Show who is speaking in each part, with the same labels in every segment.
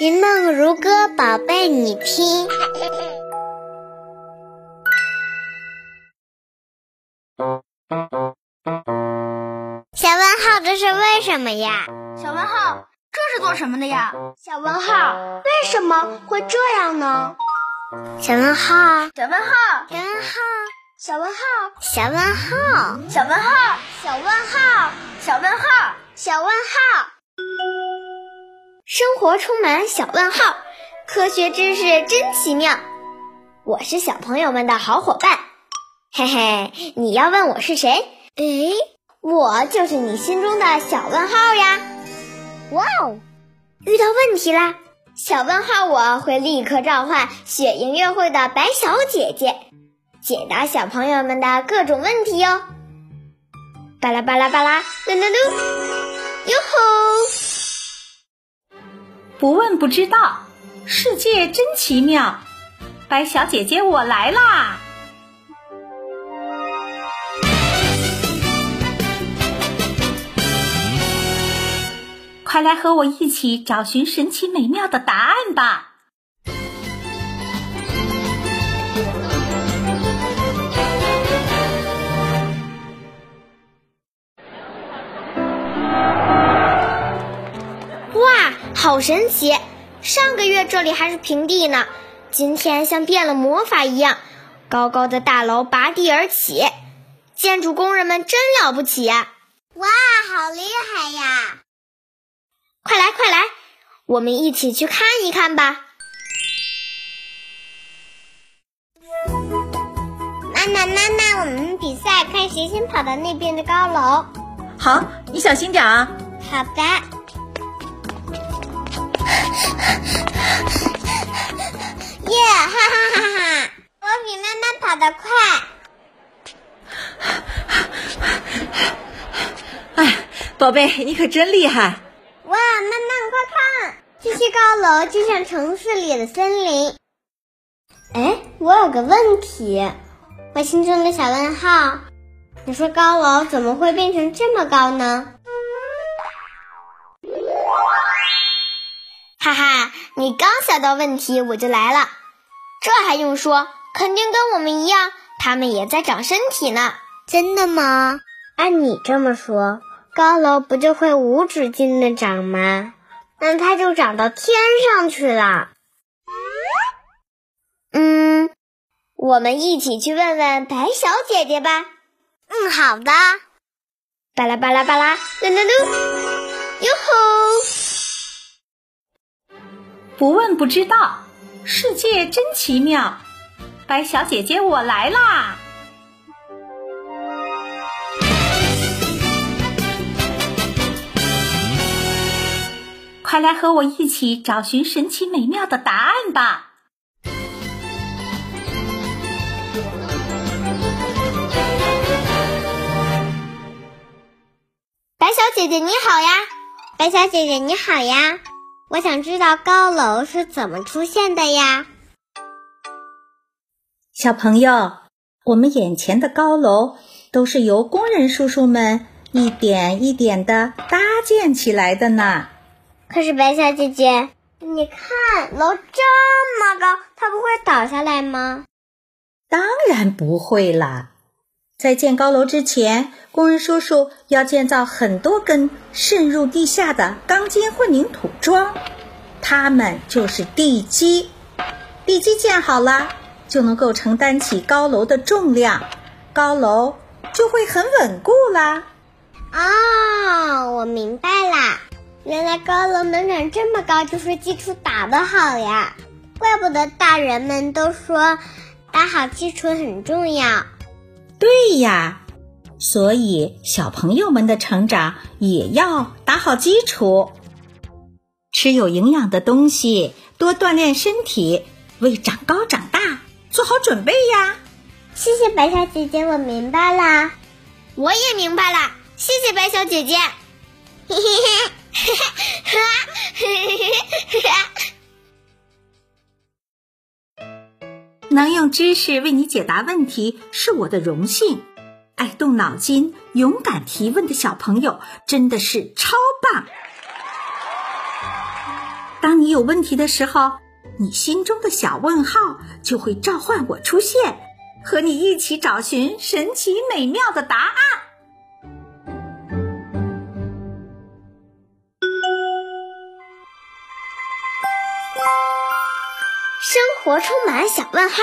Speaker 1: 云梦如歌，宝贝，你听。小问号，这是为什么呀？
Speaker 2: 小问号，这是做什么的呀？
Speaker 3: 小问号，为什么会这样呢？
Speaker 1: 小问号，
Speaker 2: 小问号，
Speaker 1: 小问号，
Speaker 3: 小问号，
Speaker 1: 小问号，
Speaker 2: 小问号，
Speaker 3: 小问号，
Speaker 2: 小问号，
Speaker 3: 小问号。
Speaker 1: 生活充满小问号，科学知识真奇妙。我是小朋友们的好伙伴，嘿嘿，你要问我是谁？诶，我就是你心中的小问号呀！哇哦，遇到问题啦！小问号，我会立刻召唤雪莹乐会的白小姐姐，解答小朋友们的各种问题哟。巴拉巴拉巴拉，噜噜噜，哟吼！
Speaker 4: 不问不知道，世界真奇妙。白小姐姐，我来啦！快来和我一起找寻神奇美妙的答案吧！
Speaker 1: 好神奇！上个月这里还是平地呢，今天像变了魔法一样，高高的大楼拔地而起，建筑工人们真了不起呀！
Speaker 3: 哇，好厉害呀！
Speaker 1: 快来快来，我们一起去看一看吧！
Speaker 3: 妈妈妈妈，我们比赛，看谁先跑到那边的高楼。
Speaker 5: 好，你小心点啊！
Speaker 3: 好的。耶，哈哈哈哈！我比妈妈跑得快。
Speaker 5: 哎，宝贝，你可真厉害！
Speaker 3: 哇，妈妈快看，这些高楼就像城市里的森林。哎，我有个问题，我心中的小问号，你说高楼怎么会变成这么高呢？
Speaker 1: 哈哈，你刚想到问题，我就来了。这还用说？肯定跟我们一样，他们也在长身体呢。
Speaker 3: 真的吗？按你这么说，高楼不就会无止境的长吗？那它就长到天上去了。
Speaker 1: 嗯，我们一起去问问白小姐姐吧。
Speaker 3: 嗯，好的。
Speaker 1: 巴拉巴拉巴拉，噜噜噜，哟吼！
Speaker 4: 不问不知道，世界真奇妙。白小姐姐，我来啦！快来和我一起找寻神奇美妙的答案吧！
Speaker 1: 白小姐姐你好呀，
Speaker 3: 白小姐姐你好呀，我想知道高楼是怎么出现的呀？
Speaker 4: 小朋友，我们眼前的高楼都是由工人叔叔们一点一点的搭建起来的呢。
Speaker 3: 可是白小姐姐，你看楼这么高，它不会倒下来吗？
Speaker 4: 当然不会啦！在建高楼之前，工人叔叔要建造很多根渗入地下的钢筋混凝土桩，它们就是地基。地基建好了，就能够承担起高楼的重量，高楼就会很稳固啦。
Speaker 3: 哦，我明白啦，原来高楼能长这么高，就是基础打得好呀。怪不得大人们都说打好基础很重要。
Speaker 4: 对呀，所以小朋友们的成长也要打好基础，吃有营养的东西，多锻炼身体，为长高长大做好准备呀。
Speaker 3: 谢谢白小姐姐，我明白啦。
Speaker 1: 我也明白了，谢谢白小姐姐。嘿嘿嘿，哈哈，嘿嘿嘿。
Speaker 4: 能用知识为你解答问题是我的荣幸。爱动脑筋、勇敢提问的小朋友真的是超棒！当你有问题的时候，你心中的小问号就会召唤我出现，和你一起找寻神奇美妙的答案。
Speaker 1: 活充满小问号，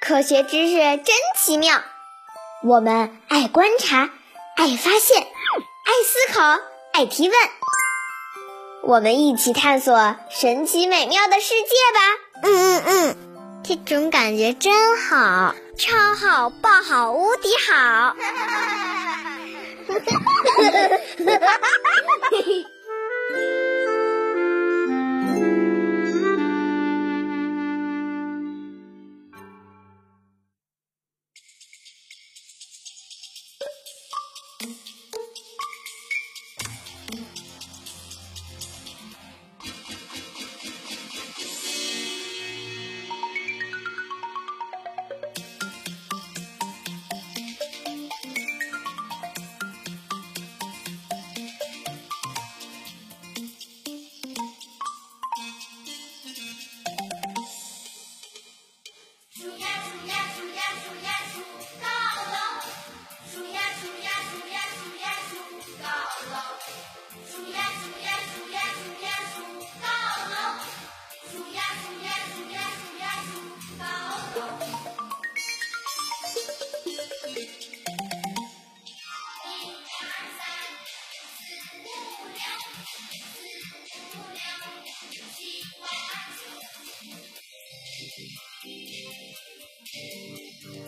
Speaker 1: 科学知识真奇妙。我们爱观察，爱发现，爱思考，爱提问。我们一起探索神奇美妙的世界吧！
Speaker 3: 嗯嗯嗯，这种感觉真好，超好，爆好，无敌好！
Speaker 5: 四五六七八九十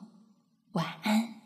Speaker 5: 晚安。